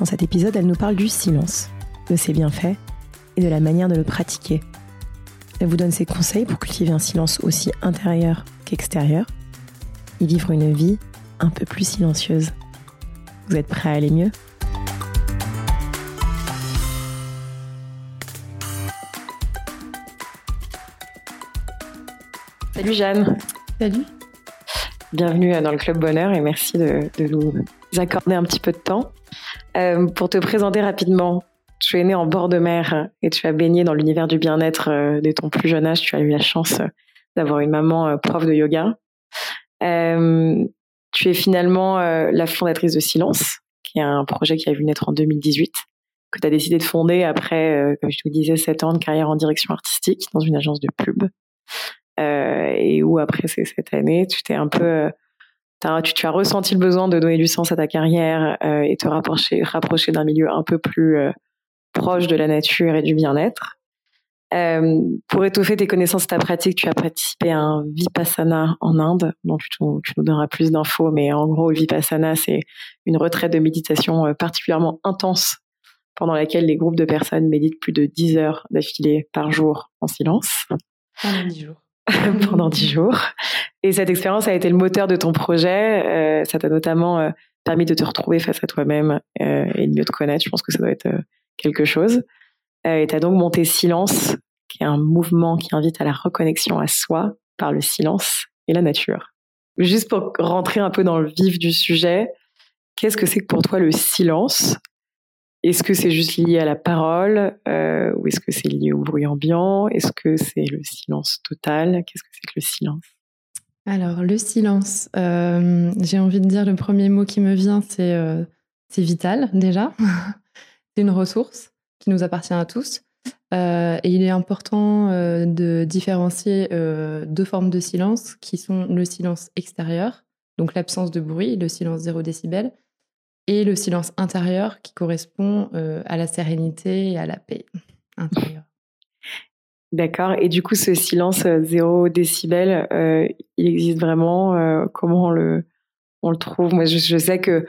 Dans cet épisode, elle nous parle du silence, de ses bienfaits et de la manière de le pratiquer. Elle vous donne ses conseils pour cultiver un silence aussi intérieur qu'extérieur et vivre une vie un peu plus silencieuse. Vous êtes prêts à aller mieux? Salut Jeanne. Salut. Bienvenue dans le Club Bonheur et merci de, nous accorder un petit peu de temps. Euh, pour te présenter rapidement, tu es né en bord de mer et tu as baigné dans l'univers du bien-être euh, dès ton plus jeune âge. Tu as eu la chance d'avoir une maman euh, prof de yoga. tu es finalement la fondatrice de Silence, qui est un projet qui a vu naître en 2018, que tu as décidé de fonder après, comme je te disais, 7 ans de carrière en direction artistique dans une agence de pub. Et où après cette année, tu t'es un peu euh, tu, tu, as ressenti le besoin de donner du sens à ta carrière euh, et te rapprocher, rapprocher d'un milieu un peu plus proche de la nature et du bien-être. Euh, pour étoffer tes connaissances et ta pratique, tu as participé à un Vipassana en Inde, dont tu, tu nous donneras plus d'infos, mais en gros, Vipassana, c'est une retraite de méditation particulièrement intense pendant laquelle les groupes de personnes méditent plus de 10 heures d'affilée par jour en silence. Pendant 10 jours. pendant dix jours. Et cette expérience a été le moteur de ton projet. Euh, ça t'a notamment euh, permis de te retrouver face à toi-même euh, et de mieux te connaître. Je pense que ça doit être quelque chose. et tu as donc monté Silence, qui est un mouvement qui invite à la reconnexion à soi par le silence et la nature. Juste pour rentrer un peu dans le vif du sujet, qu'est-ce que c'est que pour toi le silence? Est-ce que c'est juste lié à la parole euh, ou est-ce que c'est lié au bruit ambiant? Est-ce que c'est le silence total? Qu'est-ce que c'est que le silence? Alors, le silence, euh, j'ai envie de dire le premier mot qui me vient, c'est euh, vital déjà. c'est une ressource qui nous appartient à tous. et il est important de différencier deux formes de silence qui sont le silence extérieur, donc l'absence de bruit, le silence 0 décibel, et le silence intérieur qui correspond euh, à la sérénité et à la paix intérieure. D'accord. Et du coup, ce silence euh, zéro décibel, euh, il existe vraiment Comment on le, on le trouve? Moi, je, sais que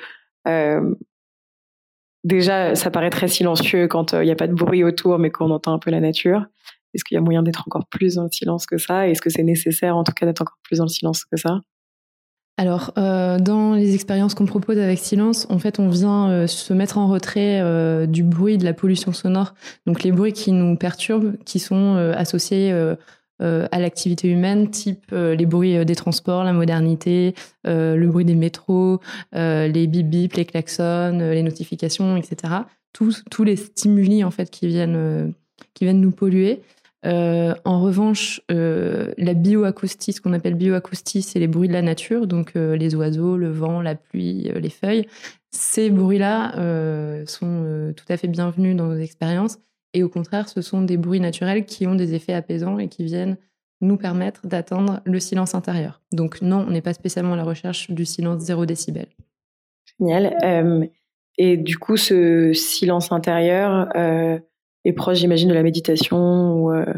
déjà, ça paraît très silencieux quand il n'y a pas de bruit autour, mais qu'on entend un peu la nature. Est-ce qu'il y a moyen d'être encore plus dans le silence que ça? Est-ce que c'est nécessaire, en tout cas, d'être encore plus dans le silence que ça? Alors, euh, dans les expériences qu'on propose avec Silence, en fait, on vient euh, se mettre en retrait euh, du bruit, de la pollution sonore. Donc, les bruits qui nous perturbent, qui sont associés à l'activité humaine, type les bruits des transports, la modernité, le bruit des métros, les bip bip, les klaxons, les notifications, etc. Tous, tous les stimuli en fait qui viennent qui viennent nous polluer. Euh, en revanche, euh, la bioacoustie, ce qu'on appelle bioacoustie, c'est les bruits de la nature, donc euh, les oiseaux, le vent, la pluie, les feuilles. Ces bruits-là sont tout à fait bienvenus dans nos expériences. Et au contraire, ce sont des bruits naturels qui ont des effets apaisants et qui viennent nous permettre d'atteindre le silence intérieur. Donc non, on n'est pas spécialement à la recherche du silence zéro décibel. Génial. et du coup, ce silence intérieur, est proche, j'imagine, de la méditation ou, euh,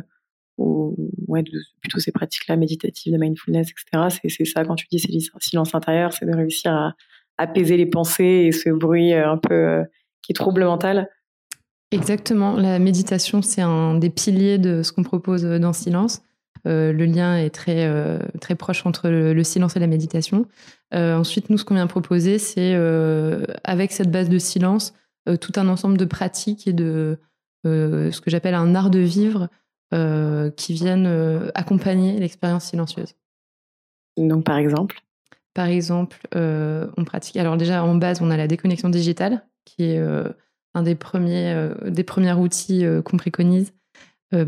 ou ouais, plutôt ces pratiques-là méditatives, de mindfulness, etc. C'est ça, quand tu dis silence intérieur, c'est de réussir à apaiser les pensées et ce bruit euh, un peu euh, qui trouble mental. Exactement. La méditation, c'est un des piliers de ce qu'on propose dans Silence. le lien est très, très proche entre le, silence et la méditation. ensuite, nous, ce qu'on vient proposer, c'est avec cette base de silence, tout un ensemble de pratiques et de, euh, ce que j'appelle un art de vivre euh, qui viennent euh, accompagner l'expérience silencieuse. Donc par exemple? Par exemple, on pratique. Alors déjà en base, on a la déconnexion digitale, qui est un des premiers, des premiers outils qu'on préconise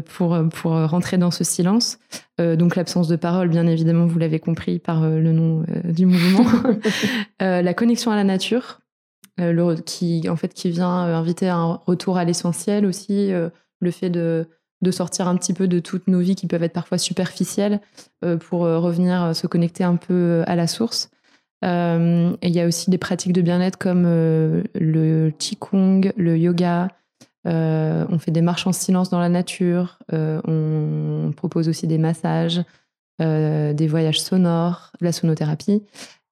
pour, pour rentrer dans ce silence. donc l'absence de parole, bien évidemment, vous l'avez compris par le nom du mouvement. la connexion à la nature, le, qui en fait qui vient inviter à un retour à l'essentiel aussi, le fait de de sortir un petit peu de toutes nos vies qui peuvent être parfois superficielles pour revenir se connecter un peu à la source. il y a aussi des pratiques de bien-être comme le qigong, le yoga. on fait des marches en silence dans la nature. on propose aussi des massages. Euh, des voyages sonores, la sonothérapie,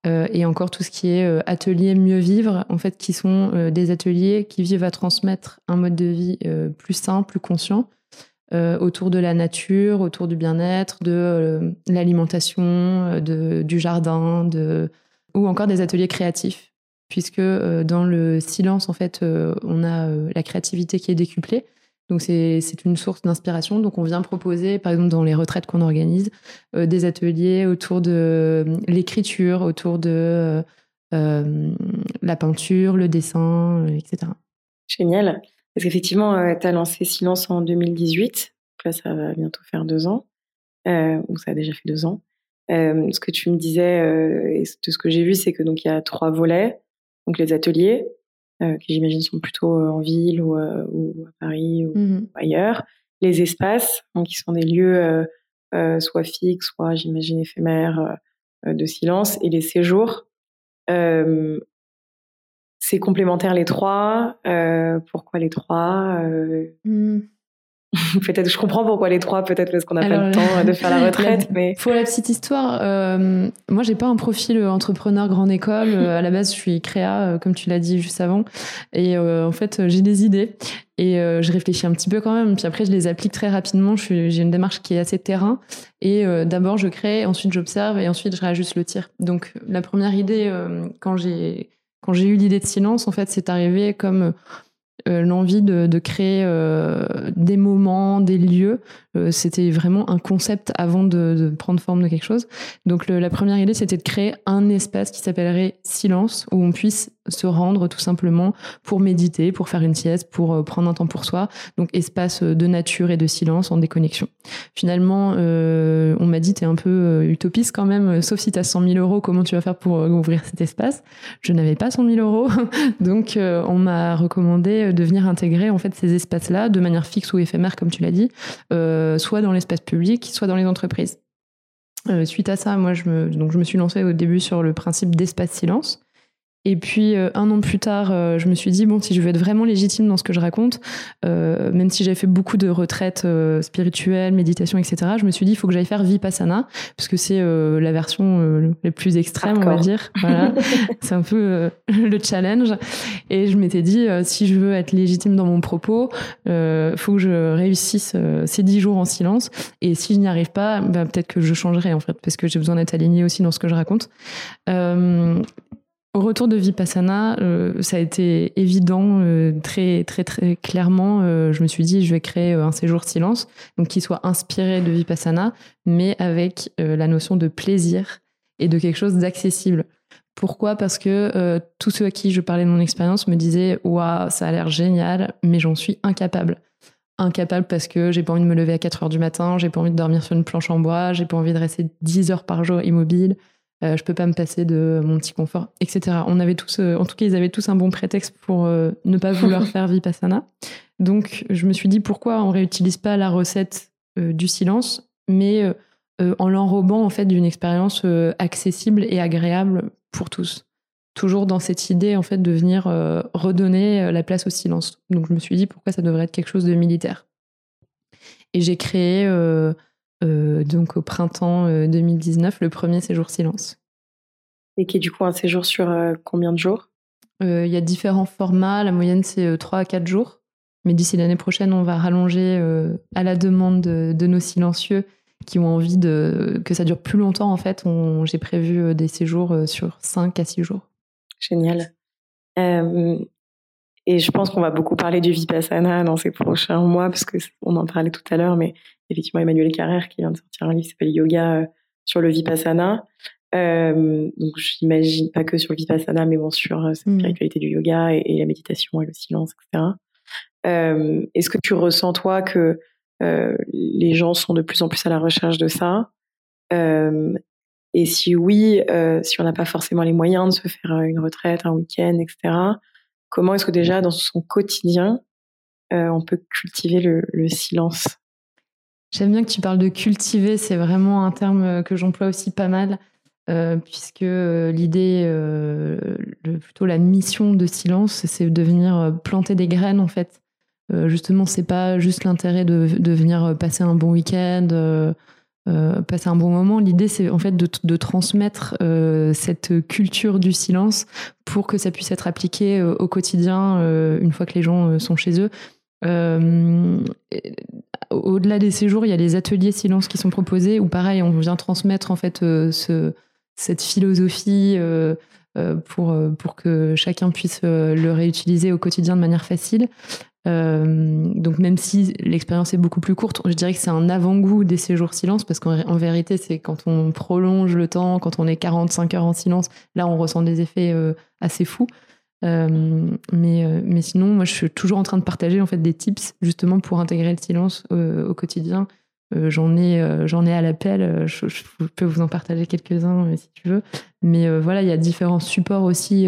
euh, et encore tout ce qui est euh, atelier mieux vivre, en fait, qui sont des ateliers qui vivent à transmettre un mode de vie plus sain, plus conscient, autour de la nature, autour du bien-être, de l'alimentation, du jardin, de... ou encore des ateliers créatifs, puisque dans le silence, en fait, on a la créativité qui est décuplée. Donc c'est une source d'inspiration. Donc on vient proposer, par exemple dans les retraites qu'on organise, euh, des ateliers autour de euh, l'écriture, autour de euh, la peinture, le dessin, etc. Génial. Parce qu'effectivement, tu as lancé Silence en 2018. là, ça va bientôt faire deux ans. ou ça a déjà fait deux ans. ce que tu me disais, et de ce que j'ai vu, c'est que donc il y a trois volets. Donc les ateliers, euh, qui j'imagine sont plutôt euh, en ville ou, euh, ou à Paris ou mmh ailleurs. Les espaces, donc qui sont des lieux soit fixes, soit j'imagine éphémères de silence, et les séjours. c'est complémentaire les trois. pourquoi les trois mmh. peut-être, je comprends pourquoi les trois, peut-être parce qu'on n'a pas le temps de faire la retraite. mais pour la petite histoire, euh, moi j'ai pas un profil entrepreneur grande école. Euh, à la base, je suis créa, euh, comme tu l'as dit juste avant, et euh, en fait j'ai des idées et je réfléchis un petit peu quand même. Puis après, je les applique très rapidement. J'ai une démarche qui est assez terrain. Et d'abord, je crée, ensuite j'observe, et ensuite je réajuste le tir. Donc la première idée, quand j'ai quand j'ai eu l'idée de silence, en fait, c'est arrivé comme euh, l'envie de, créer euh, des moments, des lieux. Euh, c'était vraiment un concept avant de, prendre forme de quelque chose. Donc la première idée, c'était de créer un espace qui s'appellerait Silence, où on puisse se rendre tout simplement pour méditer, pour faire une sieste, pour euh, prendre un temps pour soi. Donc espace de nature et de silence en déconnexion. Finalement, euh, on m'a dit, t'es un peu euh, utopiste quand même, sauf si t'as 100 000 euros, comment tu vas faire pour ouvrir cet espace? Je n'avais pas 100 000 euros, donc on m'a recommandé de venir intégrer en fait ces espaces-là de manière fixe ou éphémère, comme tu l'as dit, soit dans l'espace public, soit dans les entreprises. suite à ça, moi, je me, donc je me suis lancée au début sur le principe d'espace silence. Et puis euh, un an plus tard, euh, je me suis dit bon, si je veux être vraiment légitime dans ce que je raconte, euh, même si j'avais fait beaucoup de retraites spirituelles, méditation, etc., je me suis dit il faut que j'aille faire vipassana parce que c'est la version la plus extrême, on va dire. Voilà, c'est un peu le challenge. Et je m'étais dit si je veux être légitime dans mon propos, il faut que je réussisse ces dix jours en silence. Et si je n'y arrive pas, bah, peut-être que je changerai en fait parce que j'ai besoin d'être alignée aussi dans ce que je raconte. Au retour de Vipassana, euh, ça a été évident, euh, très très très clairement. Euh, je me suis dit, je vais créer un séjour silence, donc qui soit inspiré de Vipassana, mais avec la notion de plaisir et de quelque chose d'accessible. Pourquoi? Parce que tous ceux à qui je parlais de mon expérience me disaient, waouh, ça a l'air génial, mais j'en suis incapable. Incapable parce que j'ai pas envie de me lever à 4 heures du matin, j'ai pas envie de dormir sur une planche en bois, j'ai pas envie de rester 10 heures par jour immobile. Euh, je peux pas me passer de mon petit confort, etc. On avait tous, euh, en tout cas, ils avaient tous un bon prétexte pour euh, ne pas vouloir faire vipassana. Donc, je me suis dit pourquoi on réutilise pas la recette du silence, mais en l'enrobant en fait d'une expérience accessible et agréable pour tous. Toujours dans cette idée en fait de venir redonner la place au silence. Donc, je me suis dit pourquoi ça devrait être quelque chose de militaire? Et j'ai créé euh, donc au printemps 2019, euh, le premier séjour silence. Et qui est du coup un séjour sur euh, combien de jours? Il y a différents formats, la moyenne c'est 3 à 4 jours. Mais d'ici l'année prochaine, on va rallonger à la demande de, nos silencieux qui ont envie de, que ça dure plus longtemps. En fait, j'ai prévu des séjours sur 5 à 6 jours. Génial. Et je pense qu'on va beaucoup parler du Vipassana dans ces prochains mois, parce qu'on en parlait tout à l'heure, mais effectivement Emmanuel Carrère qui vient de sortir un livre qui s'appelle Yoga euh, sur le Vipassana. Euh, donc j'imagine pas que sur le Vipassana, mais bon sur euh, cette mmh. spiritualité du yoga et, la méditation et le silence, etc. Euh, Est-ce que tu ressens toi que euh, les gens sont de plus en plus à la recherche de ça? Euh, Et si oui, si on n'a pas forcément les moyens de se faire une retraite, un week-end, etc. comment est-ce que déjà dans son quotidien, on peut cultiver le, silence? J'aime bien que tu parles de cultiver, c'est vraiment un terme que j'emploie aussi pas mal. puisque l'idée, plutôt la mission de silence, c'est de venir planter des graines en fait. justement, c'est pas juste l'intérêt de, de, venir passer un bon week-end, euh, passer un bon moment. L'idée, c'est en fait de, transmettre euh, cette culture du silence pour que ça puisse être appliqué euh, au quotidien une fois que les gens sont chez eux. Au-delà des séjours, il y a les ateliers silence qui sont proposés où, pareil, on vient transmettre en fait ce, cette philosophie. Pour, pour que chacun puisse le réutiliser au quotidien de manière facile. Euh, donc même si l'expérience est beaucoup plus courte, je dirais que c'est un avant-goût des séjours silence parce qu'en vérité c'est quand on prolonge le temps, quand on est 45 heures en silence, là on ressent des effets euh, assez fous. Euh, mais, mais sinon, moi je suis toujours en train de partager en fait des tips justement pour intégrer le silence au quotidien euh, j'en ai, euh, j'en ai à l'appel. Euh, je, peux vous en partager quelques-uns si tu veux. Mais voilà, il y a différents supports aussi.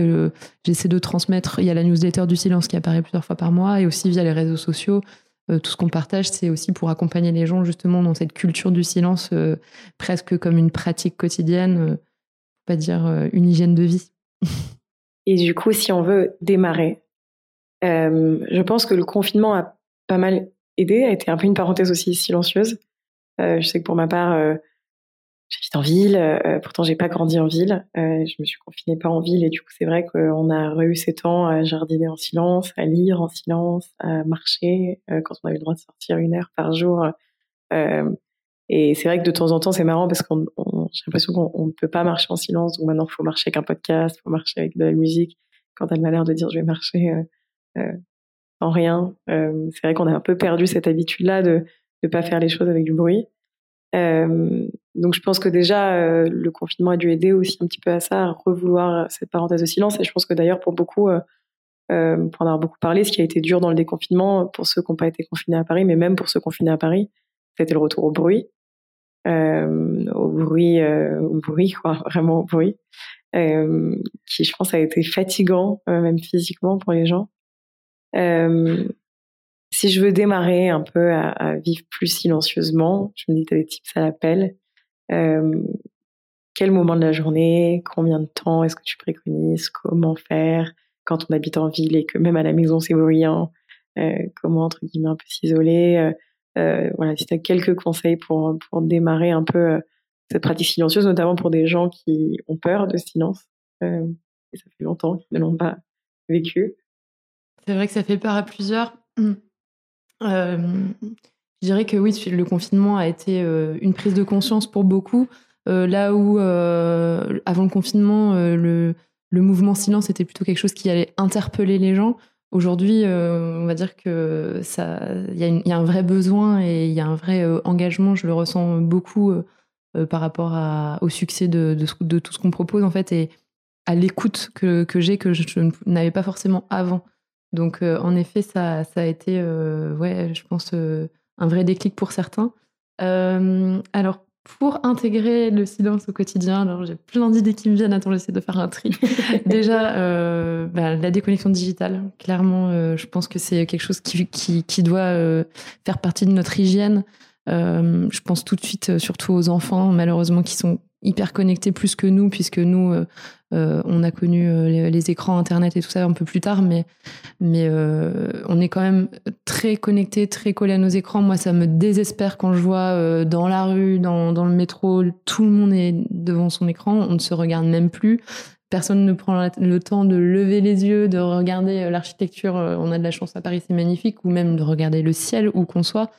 J'essaie de transmettre. Il y a la newsletter du silence qui apparaît plusieurs fois par mois et aussi via les réseaux sociaux. tout ce qu'on partage, c'est aussi pour accompagner les gens justement dans cette culture du silence, presque comme une pratique quotidienne, pas dire une hygiène de vie. Et du coup, si on veut démarrer, je pense que le confinement a pas mal aidé, a été un peu une parenthèse aussi silencieuse. Euh, je sais que pour ma part, euh, j'habite en ville, euh, pourtant j'ai pas grandi en ville. je me suis confinée pas en ville et du coup c'est vrai qu'on a eu ces temps à jardiner en silence, à lire en silence, à marcher quand on avait le droit de sortir une heure par jour. et c'est vrai que de temps en temps c'est marrant parce qu'on j'ai l'impression qu'on ne peut pas marcher en silence. Donc maintenant faut marcher avec un podcast, faut marcher avec de la musique. Quand elle m'a l'air de dire je vais marcher en rien, c'est vrai qu'on a un peu perdu cette habitude-là de de pas faire les choses avec du bruit. Euh, donc je pense que déjà euh, le confinement a dû aider aussi un petit peu à ça, à revouloir cette parenthèse de silence. Et je pense que d'ailleurs pour beaucoup, euh, pour en avoir beaucoup parlé, ce qui a été dur dans le déconfinement pour ceux qui n'ont pas été confinés à Paris, mais même pour ceux confinés à Paris, c'était le retour au bruit, au bruit, au bruit quoi, vraiment au bruit, qui je pense a été fatigant même physiquement pour les gens si je veux démarrer un peu à, vivre plus silencieusement, je me dis tu as des tips à l'appel. Euh, quel moment de la journée, combien de temps est-ce que tu préconises, comment faire quand on habite en ville et que même à la maison c'est bruyant, euh, comment entre guillemets un peu s'isoler. Euh, voilà, si tu as quelques conseils pour, pour démarrer un peu cette pratique silencieuse, notamment pour des gens qui ont peur de silence, et ça fait longtemps qu'ils ne l'ont pas vécu. C'est vrai que ça fait peur à plusieurs. Je dirais que oui, le confinement a été une prise de conscience pour beaucoup. Là où, avant le confinement, le, mouvement silence était plutôt quelque chose qui allait interpeller les gens. Aujourd'hui, on va dire que ça, il y, a un vrai besoin et il y a un vrai engagement. Je le ressens beaucoup par rapport au succès de, tout ce qu'on propose en fait et à l'écoute que j'ai que je n'avais pas forcément avant. Donc, euh, en effet, ça, ça, a été, euh, ouais, je pense, euh, un vrai déclic pour certains. alors, pour intégrer le silence au quotidien, alors j'ai plein d'idées qui me viennent. Attends, j'essaie de faire un tri. Déjà, bah, la déconnexion digitale. Clairement, je pense que c'est quelque chose qui, qui, qui doit faire partie de notre hygiène. je pense tout de suite, surtout aux enfants, malheureusement, qui sont hyper connectés plus que nous, puisque nous, euh, euh, on a connu euh, les, écrans, Internet et tout ça un peu plus tard, mais, mais on est quand même très connectés, très collés à nos écrans. Moi, ça me désespère quand je vois dans la rue, dans, dans, le métro, tout le monde est devant son écran, on ne se regarde même plus. Personne ne prend le temps de lever les yeux, de regarder l'architecture. On a de la chance à Paris, c'est magnifique, ou même de regarder le ciel où qu'on soit.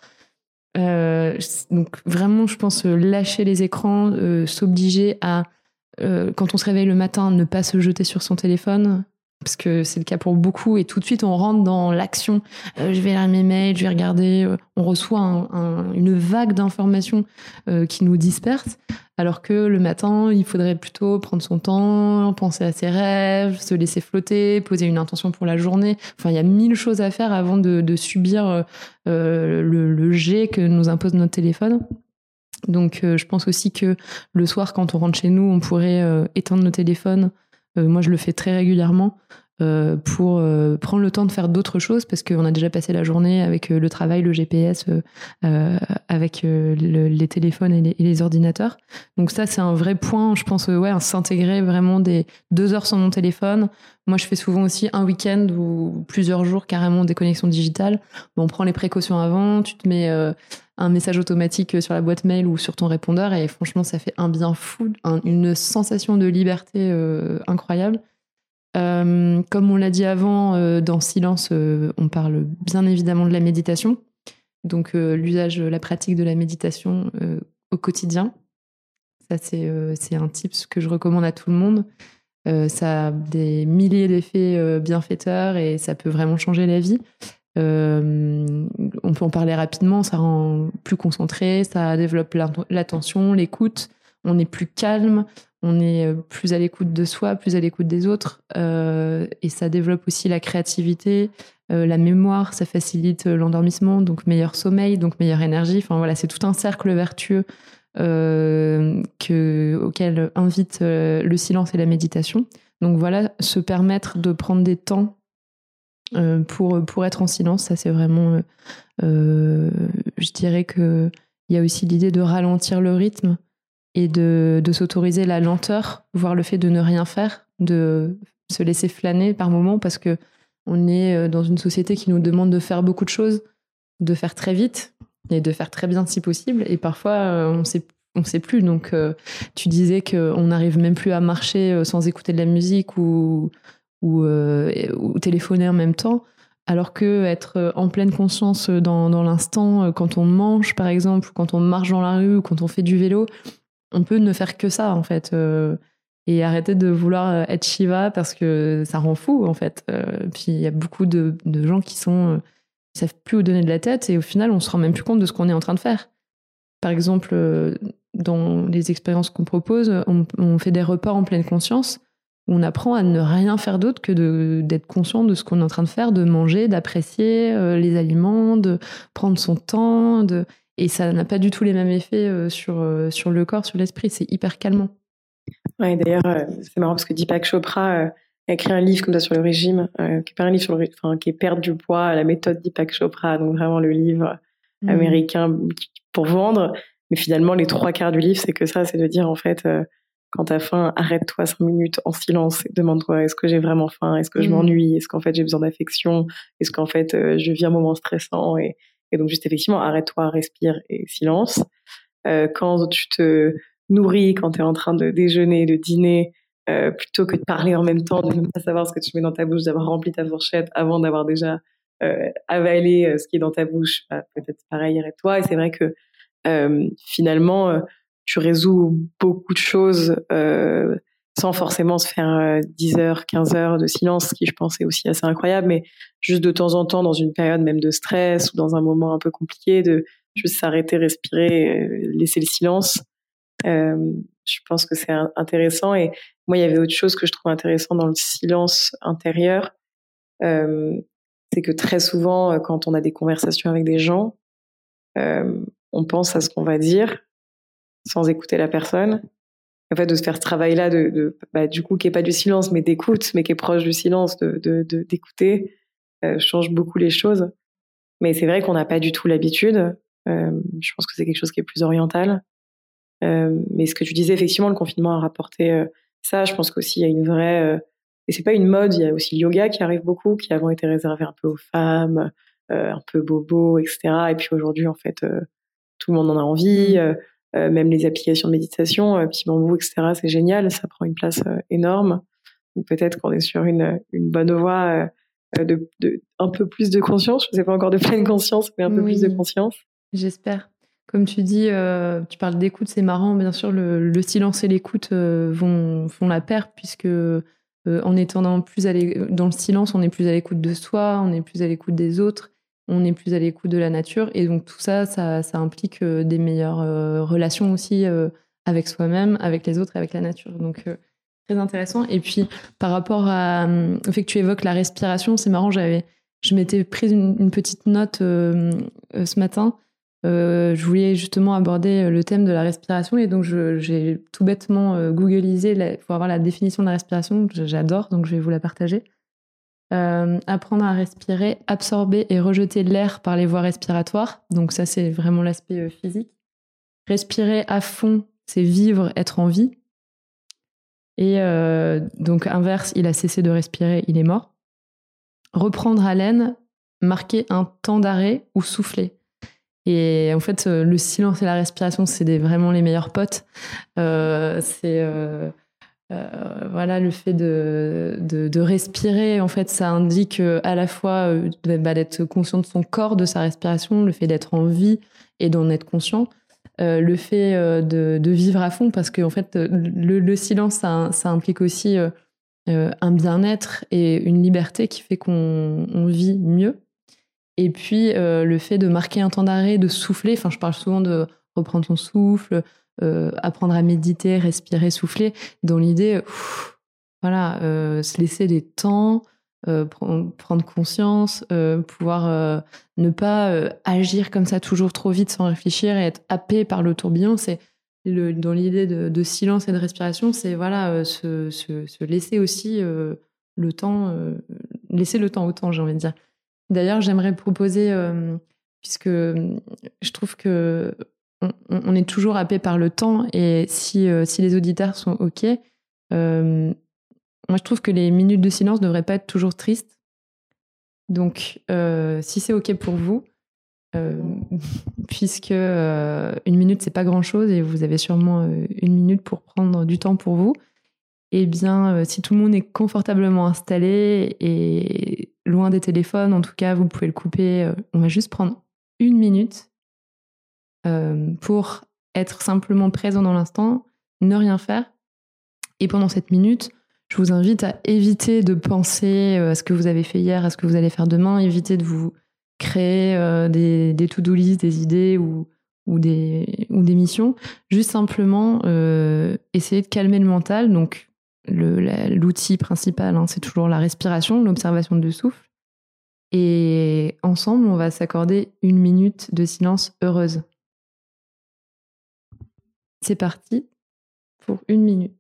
Euh, donc vraiment, je pense euh, lâcher les écrans, euh, s'obliger à, quand on se réveille le matin, ne pas se jeter sur son téléphone, parce que c'est le cas pour beaucoup, et tout de suite on rentre dans l'action. je vais lire mes mails, je vais regarder. on reçoit une vague d'informations qui nous disperse. Alors que le matin, il faudrait plutôt prendre son temps, penser à ses rêves, se laisser flotter, poser une intention pour la journée. Enfin, il y a mille choses à faire avant de, subir euh, euh, le, le, jet que nous impose notre téléphone. Donc, euh, je pense aussi que le soir, quand on rentre chez nous, on pourrait éteindre nos téléphones. Moi, je le fais très régulièrement. euh, pour euh, prendre le temps de faire d'autres choses parce qu'on a déjà passé la journée avec euh, le travail, le GPS, avec les téléphones et les, ordinateurs. Donc ça, c'est un vrai point, je pense, ouais, s'intégrer vraiment des deux heures sans mon téléphone. Moi, je fais souvent aussi un week-end ou plusieurs jours carrément des connexions digitales. Bon, on prend les précautions avant, tu te mets un message automatique sur la boîte mail ou sur ton répondeur et franchement, ça fait un bien fou, une sensation de liberté incroyable. Euh, comme on l'a dit avant, euh, dans Silence, euh, on parle bien évidemment de la méditation. Donc l'usage, la pratique de la méditation au quotidien. Ça, c'est un tips que je recommande à tout le monde. ça a des milliers d'effets bienfaiteurs et ça peut vraiment changer la vie. On peut en parler rapidement, ça rend plus concentré, ça développe l'attention, l'écoute, on est plus calme, on est euh, plus à l'écoute de soi, plus à l'écoute des autres, euh, et ça développe aussi la créativité, euh, la mémoire, ça facilite l'endormissement, donc meilleur sommeil, donc meilleure énergie. Enfin voilà, c'est tout un cercle vertueux auquel invite le silence et la méditation. Donc voilà, se permettre de prendre des temps pour, pour être en silence, ça c'est vraiment, je dirais que il y a aussi l'idée de ralentir le rythme et de, s'autoriser la lenteur, voire le fait de ne rien faire, de se laisser flâner par moments parce que on est euh, dans une société qui nous demande de faire beaucoup de choses, de faire très vite et de faire très bien si possible. Et parfois, euh, on sait, on sait plus. Donc, euh, tu disais qu'on n'arrive même plus à marcher sans écouter de la musique ou, ou, ou, téléphoner en même temps. Alors que être en pleine conscience dans, dans l'instant, quand on mange par exemple, quand on marche dans la rue, quand on fait du vélo, on peut ne faire que ça en fait euh, et arrêter de vouloir euh, être Shiva parce que ça rend fou en fait. Euh, puis il y a beaucoup de, gens qui sont savent plus où donner de la tête et au final on se rend même plus compte de ce qu'on est en train de faire. Par exemple, dans les expériences qu'on propose, on, fait des repas en pleine conscience on apprend à ne rien faire d'autre que d'être conscient de ce qu'on est en train de faire, de manger, d'apprécier les aliments, de prendre son temps, de et ça n'a pas du tout les mêmes effets euh, sur, euh, sur le corps, sur l'esprit. C'est hyper calmant. Ouais, d'ailleurs, euh, c'est marrant parce que Deepak Chopra a écrit un livre comme ça sur le régime, qui est pas un livre sur le, enfin, qui est perdre du poids, la méthode Deepak Chopra, donc vraiment le livre mmh. américain pour vendre. Mais finalement, les trois quarts du livre, c'est que ça, c'est de dire en fait, quand t'as faim, arrête-toi cinq minutes en silence et demande-toi est-ce que j'ai vraiment faim, est-ce que je mmh. m'ennuie, est-ce qu'en fait j'ai besoin d'affection, est-ce qu'en fait je vis un moment stressant? Et et donc juste effectivement, arrête-toi, respire et silence. Euh, quand tu te nourris, quand tu es en train de déjeuner, de dîner, euh, plutôt que de parler en même temps, de ne pas savoir ce que tu mets dans ta bouche, d'avoir rempli ta fourchette avant d'avoir déjà euh, avalé euh, ce qui est dans ta bouche, bah, peut-être pareil, arrête-toi. Et c'est vrai que euh, finalement, tu résous beaucoup de choses sans forcément se faire 10 euh, heures, 15 heures de silence, ce qui je pense est aussi assez incroyable, mais juste de temps en temps dans une période même de stress ou dans un moment un peu compliqué, de juste s'arrêter, respirer, euh, laisser le silence. Euh, je pense que c'est intéressant. Et moi, il y avait autre chose que je trouve intéressant dans le silence intérieur, euh, c'est que très souvent, quand on a des conversations avec des gens, euh, on pense à ce qu'on va dire sans écouter la personne. En fait de se faire ce travail là de, bah, du coup qui est pas du silence mais d'écoute mais qui est proche du silence de d'écouter euh, change beaucoup les choses. Mais c'est vrai qu'on n'a pas du tout l'habitude. Euh, je pense que c'est quelque chose qui est plus oriental. Euh, mais ce que tu disais effectivement le confinement a rapporté ça. Je pense qu'aussi il y a une vraie et c'est pas une mode il y a aussi le yoga qui arrive beaucoup qui avant était réservé un peu aux femmes un peu bobo etc et puis aujourd'hui en fait tout le monde en a envie même les applications de méditation, euh, Petit Bambou, etc. C'est génial, ça prend une place euh, énorme. Peut-être qu'on est sur une, une bonne voie de, de, un peu plus de conscience. Je ne sais pas encore de pleine conscience, mais un peu plus de conscience. J'espère. Comme tu dis, tu parles d'écoute, c'est marrant. Bien sûr, le, le silence et l'écoute vont font la paire puisque en étant dans, plus dans le silence, on est plus à l'écoute de soi, on est plus à l'écoute des autres on est plus à l'écoute de la nature. Et donc tout ça, ça, implique euh, des meilleures euh, relations aussi euh, avec soi-même, avec les autres avec la nature. Donc très intéressant. Et puis par rapport à, au fait que tu évoques la respiration, c'est marrant, j'avais, je m'étais prise une, petite note ce matin. je voulais justement aborder le thème de la respiration et donc j'ai tout bêtement googlisé pour avoir la définition de la respiration. J'adore, donc je vais vous la partager. Apprendre à respirer, absorber et rejeter l'air par les voies respiratoires. Donc ça, c'est vraiment l'aspect physique. Respirer à fond, c'est vivre, être en vie. Et donc inverse, il a cessé de respirer, il est mort. Reprendre haleine, marquer un temps d'arrêt ou souffler. Et en fait, euh, le silence et la respiration, c'est vraiment les meilleurs potes. Euh, c'est euh, voilà le fait de, respirer. En fait, ça indique à la fois bah, d'être conscient de son corps, de sa respiration, le fait d'être en vie et d'en être conscient. le fait de, vivre à fond, parce que en fait, le, le silence, ça, implique aussi un bien-être et une liberté qui fait qu'on vit mieux. Et puis euh, le fait de marquer un temps d'arrêt, de souffler. Enfin, je parle souvent de reprendre son souffle, euh, apprendre à méditer, respirer, souffler. Dans l'idée, voilà, euh, se laisser des temps, prendre conscience, pouvoir ne pas agir comme ça toujours trop vite sans réfléchir et être happé par le tourbillon. C'est dans l'idée de, silence et de respiration, c'est voilà se, se, se, laisser aussi le temps, laisser le temps au temps, j'ai envie de dire. D'ailleurs, j'aimerais proposer, euh, puisque euh, je trouve que on, est toujours happé par le temps, et si, euh, si les auditeurs sont OK, moi je trouve que les minutes de silence ne devraient pas être toujours tristes. Donc, si c'est OK pour vous, puisque une minute c'est pas grand chose et vous avez sûrement une minute pour prendre du temps pour vous, eh bien, si tout le monde est confortablement installé et loin des téléphones. En tout cas, vous pouvez le couper. Euh, on va juste prendre une minute euh, pour être simplement présent dans l'instant, ne rien faire. Et pendant cette minute, je vous invite à éviter de penser euh, à ce que vous avez fait hier, à ce que vous allez faire demain, éviter de vous créer des, des to-do list, des idées ou, des, missions. Juste simplement essayer de calmer le mental. Donc, l'outil principal, hein, c'est toujours la respiration, l'observation du souffle. Et ensemble, on va s'accorder une minute de silence heureuse. C'est parti pour une minute.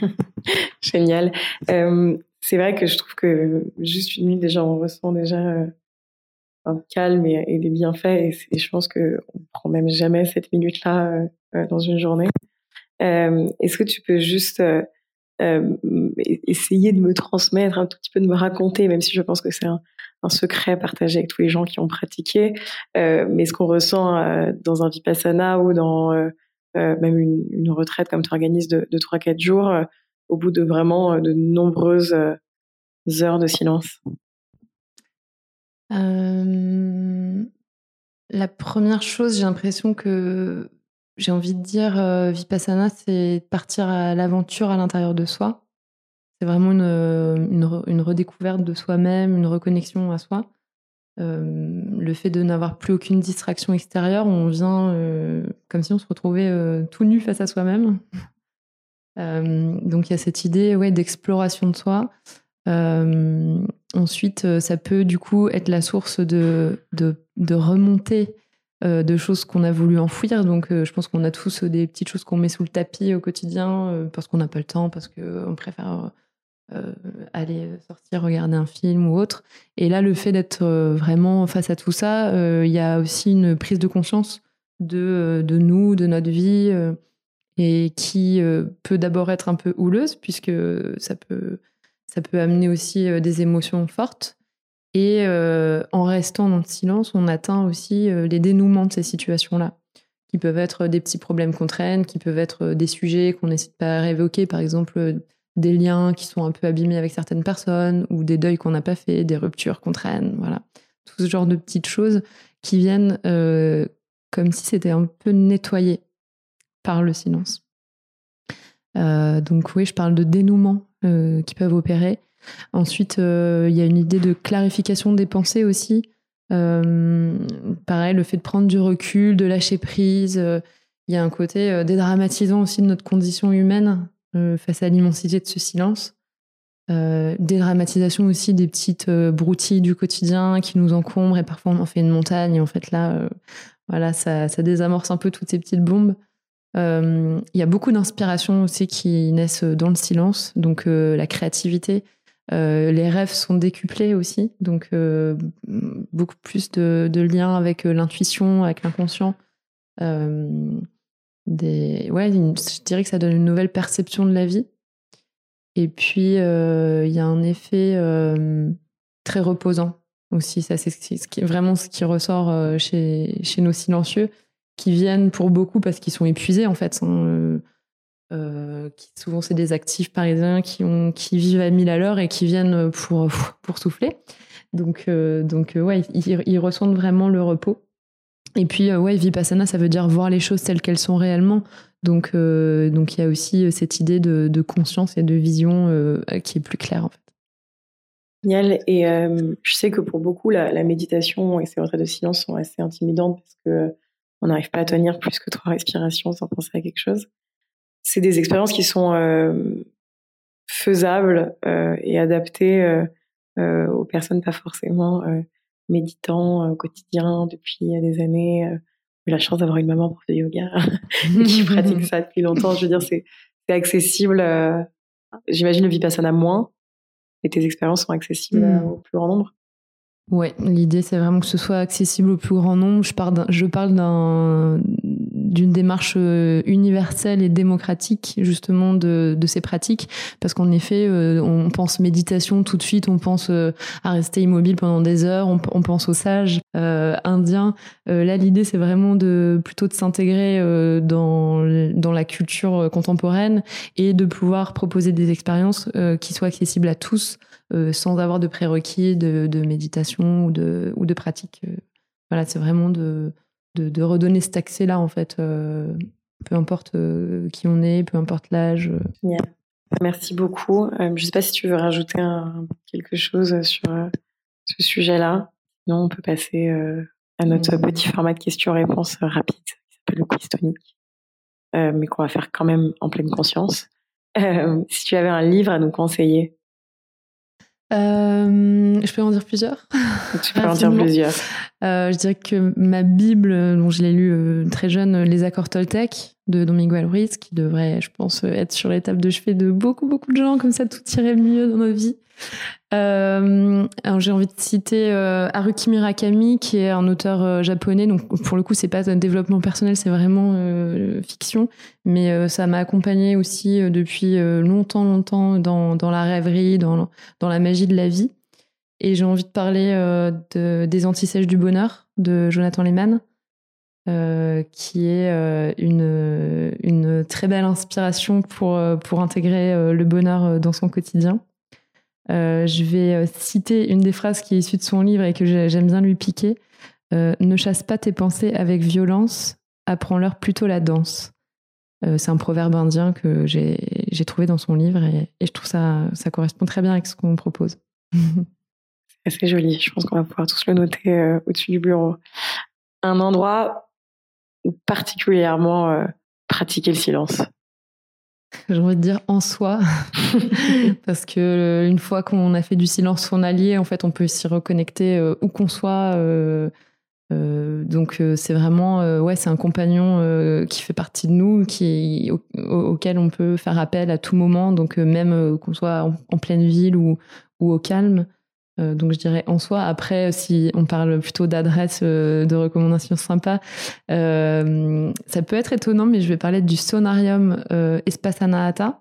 Génial. Euh, c'est vrai que je trouve que juste une minute déjà, on ressent déjà euh, un calme et, des bienfaits. Et, je pense que on prend même jamais cette minute-là euh, dans une journée. Est-ce que tu peux juste essayer de me transmettre un tout petit peu, de me raconter, même si je pense que c'est un, un, secret partagé avec tous les gens qui ont pratiqué, mais ce qu'on ressent dans un vipassana ou dans même une, une, retraite comme tu organises de, de 3-4 jours, euh, au bout de vraiment euh, de nombreuses heures de silence La première chose, j'ai l'impression que j'ai envie de dire Vipassana, c'est partir à l'aventure à l'intérieur de soi. C'est vraiment une, une, une, redécouverte de soi-même, une reconnexion à soi. Euh, le fait de n'avoir plus aucune distraction extérieure, on vient euh, comme si on se retrouvait euh, tout nu face à soi-même. donc il y a cette idée ouais, d'exploration de soi. ensuite, ça peut du coup être la source de, de, de remontée de choses qu'on a voulu enfouir. Donc je pense qu'on a tous des petites choses qu'on met sous le tapis au quotidien parce qu'on n'a pas le temps, parce qu'on préfère euh, aller sortir, regarder un film ou autre. Et là, le fait d'être euh, vraiment face à tout ça, euh, il y a aussi une prise de conscience de, de nous, de notre vie. et qui peut d'abord être un peu houleuse puisque ça peut ça peut amener aussi des émotions fortes. Et en restant dans le silence, on atteint aussi les dénouements de ces situations-là, qui peuvent être des petits problèmes qu'on traîne, qui peuvent être des sujets qu'on n'essaie pas révoquer, par exemple des liens qui sont un peu abîmés avec certaines personnes, ou des deuils qu'on n'a pas fait, des ruptures qu'on traîne, voilà. Tout ce genre de petites choses qui viennent comme si c'était un peu nettoyé par le silence. Euh, donc oui, je parle de dénouement euh, qui peuvent opérer. Ensuite, euh, il y a une idée de clarification des pensées aussi. pareil, le fait de prendre du recul, de lâcher prise. Il y a un côté dédramatisant aussi de notre condition humaine face à l'immensité de ce silence. dédramatisation aussi des petites broutilles du quotidien qui nous encombrent et parfois on en fait une montagne. Et en fait là, voilà, ça, ça, désamorce un peu toutes ces petites bombes. Euh, il y a beaucoup d'inspirations aussi qui naissent dans le silence, donc euh, la créativité. Euh, les rêves sont décuplés aussi, donc beaucoup plus de, liens avec l'intuition, avec l'inconscient. Ouais, je dirais que ça donne une nouvelle perception de la vie. Et puis, il y a un effet très reposant aussi. Ça, c'est vraiment ce qui ressort chez, chez nos silencieux qui viennent pour beaucoup parce qu'ils sont épuisés en fait. Euh, euh, qui, souvent c'est des actifs parisiens qui, vivent à 1000 à l'heure et qui viennent pour, souffler. Donc, euh, ils, ressentent vraiment le repos. Et puis, ouais, Vipassana, ça veut dire voir les choses telles qu'elles sont réellement. Donc, donc il y a aussi cette idée de, conscience et de vision qui est plus claire en fait. Génial. Et je sais que pour beaucoup, la, méditation et ces retraites de silence sont assez intimidantes parce que on n'arrive pas à tenir plus que trois respirations sans penser à quelque chose. C'est des expériences qui sont euh, faisables euh, et adaptées euh, aux personnes pas forcément méditant au quotidien depuis des années. J'ai la chance d'avoir une maman prof de yoga qui pratique ça depuis longtemps. Je veux dire, c'est accessible. J'imagine le vipassana moins, et tes expériences sont accessibles mmh. au plus grand nombre. Ouais, l'idée c'est vraiment que ce soit accessible au plus grand nombre. Je parle d'un d'une démarche euh, universelle et démocratique justement de, de ces pratiques. Parce qu'en effet euh, on pense méditation tout de suite on pense euh, à rester immobile pendant des heures on, pense aux sages indiens. Là l'idée c'est vraiment de plutôt de s'intégrer dans dans la culture contemporaine et de pouvoir proposer des expériences qui soient accessibles à tous sans avoir de prérequis de, de méditation ou de ou de pratique. Voilà c'est vraiment de de, redonner cet accès-là, en fait, euh, peu importe euh, qui on est, peu importe l'âge. Merci beaucoup. je ne sais pas si tu veux rajouter quelque chose sur ce sujet-là. Non, on peut passer à notre petit format de questions-réponses rapide qui s'appelle le quiz tonique, mais qu'on va faire quand même en pleine conscience. si tu avais un livre à nous conseiller euh, je peux en dire plusieurs? Tu peux en dire plusieurs. Euh, je dirais que ma Bible, dont je l'ai lu euh, très jeune, Les Accords Toltec de Don Miguel Ruiz, qui devrait, je pense, être sur l'étape de chevet de beaucoup, beaucoup de gens, comme ça tout irait mieux dans nos vies. Euh, j'ai envie de citer euh, Haruki Murakami, qui est un auteur euh, japonais. Donc pour le coup, c'est pas un développement personnel, c'est vraiment euh, fiction. Mais ça m'a accompagné aussi depuis longtemps, longtemps dans, la rêverie, dans, la magie de la vie. Et j'ai envie de parler de, des Antisèches du bonheur de Jonathan Lehman, qui est une, très belle inspiration pour intégrer le bonheur dans son quotidien. Euh, je vais euh, citer une des phrases qui est issue de son livre et que j'aime bien lui piquer. Euh, ne chasse pas tes pensées avec violence, apprends-leur plutôt la danse. c'est un proverbe indien que j'ai trouvé dans son livre et, je trouve ça ça correspond très bien avec ce qu'on propose. c'est assez joli. Je pense qu'on va pouvoir tous le noter au-dessus du bureau. Un endroit où particulièrement pratiquer le silence. J'ai envie de dire en soi, parce que euh, une fois qu'on a fait du silence son allié, en fait, on peut s'y reconnecter euh, où qu'on soit. Euh, donc c'est vraiment, ouais, c'est un compagnon qui fait partie de nous, qui auquel on peut faire appel à tout moment. Donc même qu'on soit en, pleine ville ou, ou au calme, donc je dirais en soi. Après, si on parle plutôt d'adresse, de recommandations sympas, ça peut être étonnant, mais je vais parler du sonarium Espace Anahata.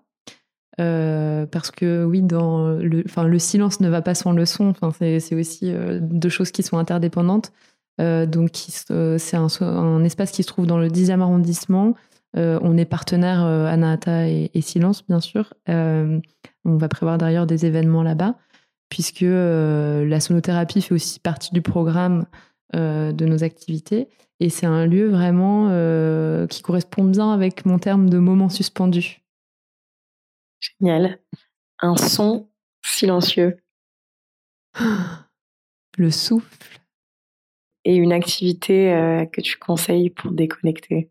parce que oui, dans le, silence ne va pas sans le son. Enfin, c'est aussi deux choses qui sont interdépendantes. donc, c'est un, espace qui se trouve dans le 10e arrondissement, euh, on est partenaire euh, Anahata et, Silence, bien sûr. Euh, on va prévoir d'ailleurs des événements là-bas, puisque la sonothérapie fait aussi partie du programme de nos activités. Et c'est un lieu vraiment qui correspond bien avec mon terme de moment suspendu. Génial. Un son silencieux. Le souffle. Et une activité que tu conseilles pour déconnecter?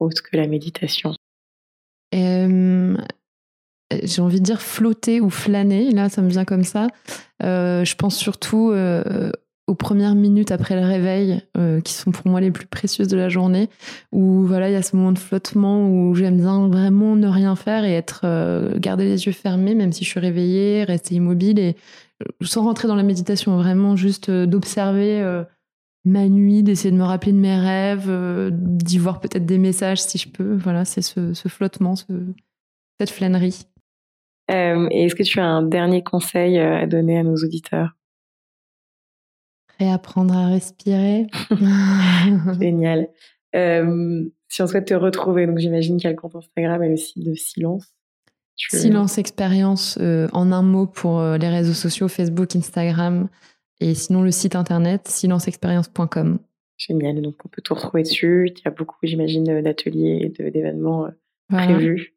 Autre que la méditation euh, J'ai envie de dire flotter ou flâner. Là, ça me vient comme ça. Euh, je pense surtout euh, aux premières minutes après le réveil, qui sont pour moi les plus précieuses de la journée, où voilà, il y a ce moment de flottement où j'aime bien vraiment ne rien faire et être garder les yeux fermés, même si je suis réveillée, rester immobile et sans rentrer dans la méditation, vraiment juste d'observer ma nuit, d'essayer de me rappeler de mes rêves, euh, d'y voir peut-être des messages si je peux. Voilà, c'est ce, flottement, cette flânerie. Euh, et est-ce que tu as un dernier conseil euh, à donner à nos auditeurs? Réapprendre à respirer. Génial. si on souhaite te retrouver, donc j'imagine qu'il y a le compte Instagram et le site de Silence. Silence Expérience en un mot pour les réseaux sociaux, Facebook, Instagram. Et sinon, le site internet silenceexpérience.com. Génial, donc on peut tout retrouver dessus. Il y a beaucoup, j'imagine, d'ateliers et d'événements euh, prévus.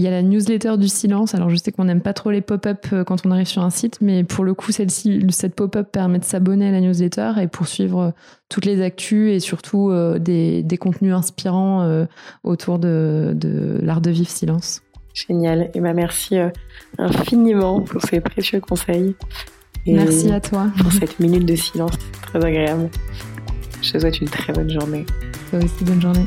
Il y a la newsletter du silence. Alors, je sais qu'on n'aime pas trop les pop-up euh, quand on arrive sur un site, mais pour le coup, celle-ci, cette pop-up permet de s'abonner à la newsletter et poursuivre euh, toutes les actus et surtout des, contenus inspirants autour de, de l'art de vivre silence. Génial. Et ben merci infiniment pour ces précieux conseils. Merci à toi. Pour cette minute de silence, très agréable. Je te souhaite une très bonne journée. Toi aussi, bonne journée.